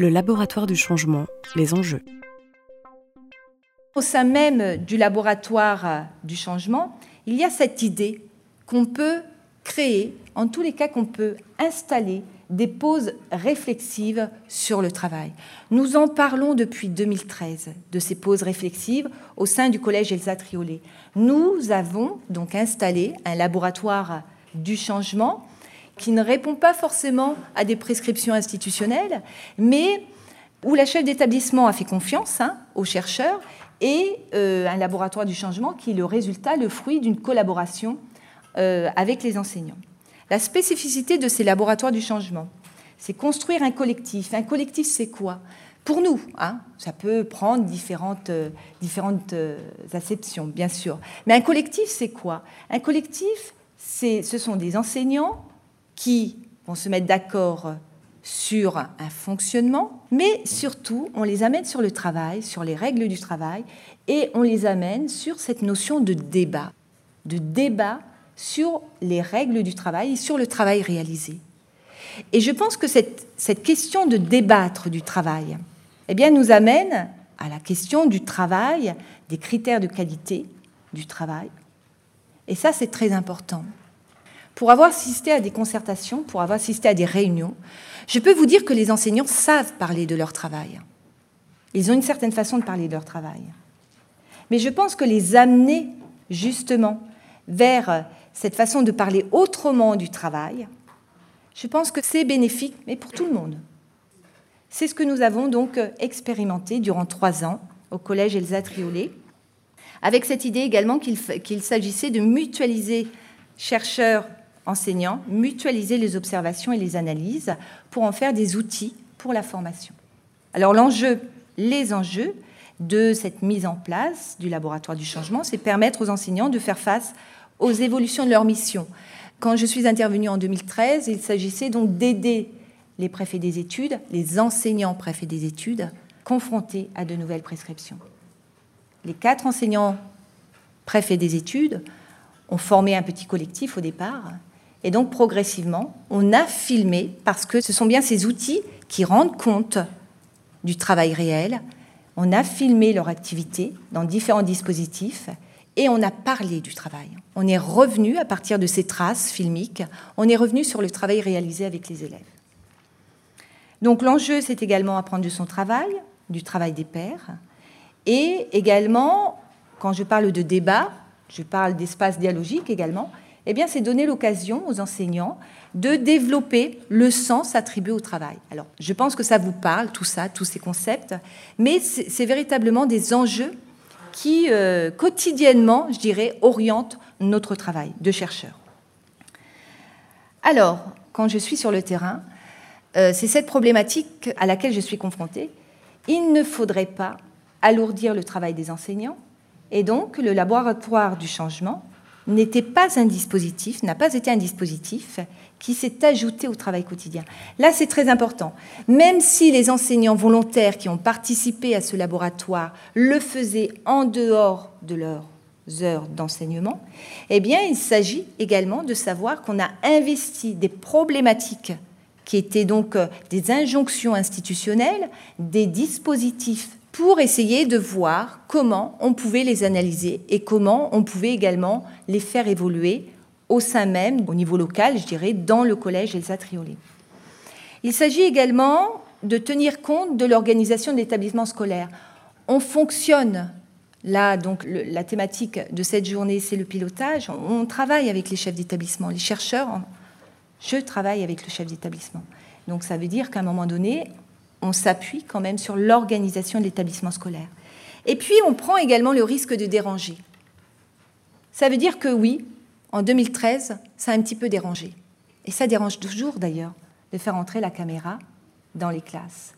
Le laboratoire du changement, les enjeux. Au sein même du laboratoire du changement, il y a cette idée qu'on peut créer, en tous les cas qu'on peut installer des pauses réflexives sur le travail. Nous en parlons depuis 2013 de ces pauses réflexives au sein du collège Elsa Triolet. Nous avons donc installé un laboratoire du changement qui ne répond pas forcément à des prescriptions institutionnelles, mais où la chef d'établissement a fait confiance hein, aux chercheurs et euh, un laboratoire du changement qui est le résultat, le fruit d'une collaboration euh, avec les enseignants. La spécificité de ces laboratoires du changement, c'est construire un collectif. Un collectif, c'est quoi? Pour nous, hein, ça peut prendre différentes, euh, différentes euh, acceptions, bien sûr. Mais un collectif, c'est quoi? Un collectif, ce sont des enseignants qui vont se mettre d'accord sur un fonctionnement, mais surtout, on les amène sur le travail, sur les règles du travail, et on les amène sur cette notion de débat, de débat sur les règles du travail et sur le travail réalisé. Et je pense que cette, cette question de débattre du travail eh bien, nous amène à la question du travail, des critères de qualité du travail. Et ça, c'est très important. Pour avoir assisté à des concertations, pour avoir assisté à des réunions, je peux vous dire que les enseignants savent parler de leur travail. Ils ont une certaine façon de parler de leur travail. Mais je pense que les amener justement vers cette façon de parler autrement du travail, je pense que c'est bénéfique, mais pour tout le monde. C'est ce que nous avons donc expérimenté durant trois ans au collège Elsa Triolet, avec cette idée également qu'il s'agissait de mutualiser chercheurs, enseignants, mutualiser les observations et les analyses pour en faire des outils pour la formation. Alors l'enjeu, les enjeux de cette mise en place du laboratoire du changement, c'est permettre aux enseignants de faire face aux évolutions de leur mission. Quand je suis intervenue en 2013, il s'agissait donc d'aider les préfets des études, les enseignants préfets des études, confrontés à de nouvelles prescriptions. Les quatre enseignants préfets des études ont formé un petit collectif au départ, et donc progressivement, on a filmé, parce que ce sont bien ces outils qui rendent compte du travail réel, on a filmé leur activité dans différents dispositifs, et on a parlé du travail. On est revenu, à partir de ces traces filmiques, on est revenu sur le travail réalisé avec les élèves. Donc l'enjeu, c'est également apprendre de son travail, du travail des pairs, et également, quand je parle de débat, je parle d'espace dialogique également, eh c'est donner l'occasion aux enseignants de développer le sens attribué au travail. Alors, je pense que ça vous parle, tout ça, tous ces concepts, mais c'est véritablement des enjeux qui, euh, quotidiennement, je dirais, orientent notre travail de chercheur. Alors, quand je suis sur le terrain, euh, c'est cette problématique à laquelle je suis confrontée. Il ne faudrait pas alourdir le travail des enseignants, et donc le laboratoire du changement n'était pas un dispositif, n'a pas été un dispositif qui s'est ajouté au travail quotidien. Là, c'est très important. Même si les enseignants volontaires qui ont participé à ce laboratoire le faisaient en dehors de leurs heures d'enseignement, eh bien, il s'agit également de savoir qu'on a investi des problématiques qui étaient donc euh, des injonctions institutionnelles, des dispositifs pour essayer de voir comment on pouvait les analyser et comment on pouvait également les faire évoluer au sein même, au niveau local, je dirais, dans le collège Elsa Triolet. Il s'agit également de tenir compte de l'organisation de l'établissement scolaire. On fonctionne, là, donc la thématique de cette journée, c'est le pilotage. On travaille avec les chefs d'établissement, les chercheurs. Je travaille avec le chef d'établissement. Donc ça veut dire qu'à un moment donné, on s'appuie quand même sur l'organisation de l'établissement scolaire. Et puis, on prend également le risque de déranger. Ça veut dire que oui, en 2013, ça a un petit peu dérangé. Et ça dérange toujours d'ailleurs de faire entrer la caméra dans les classes.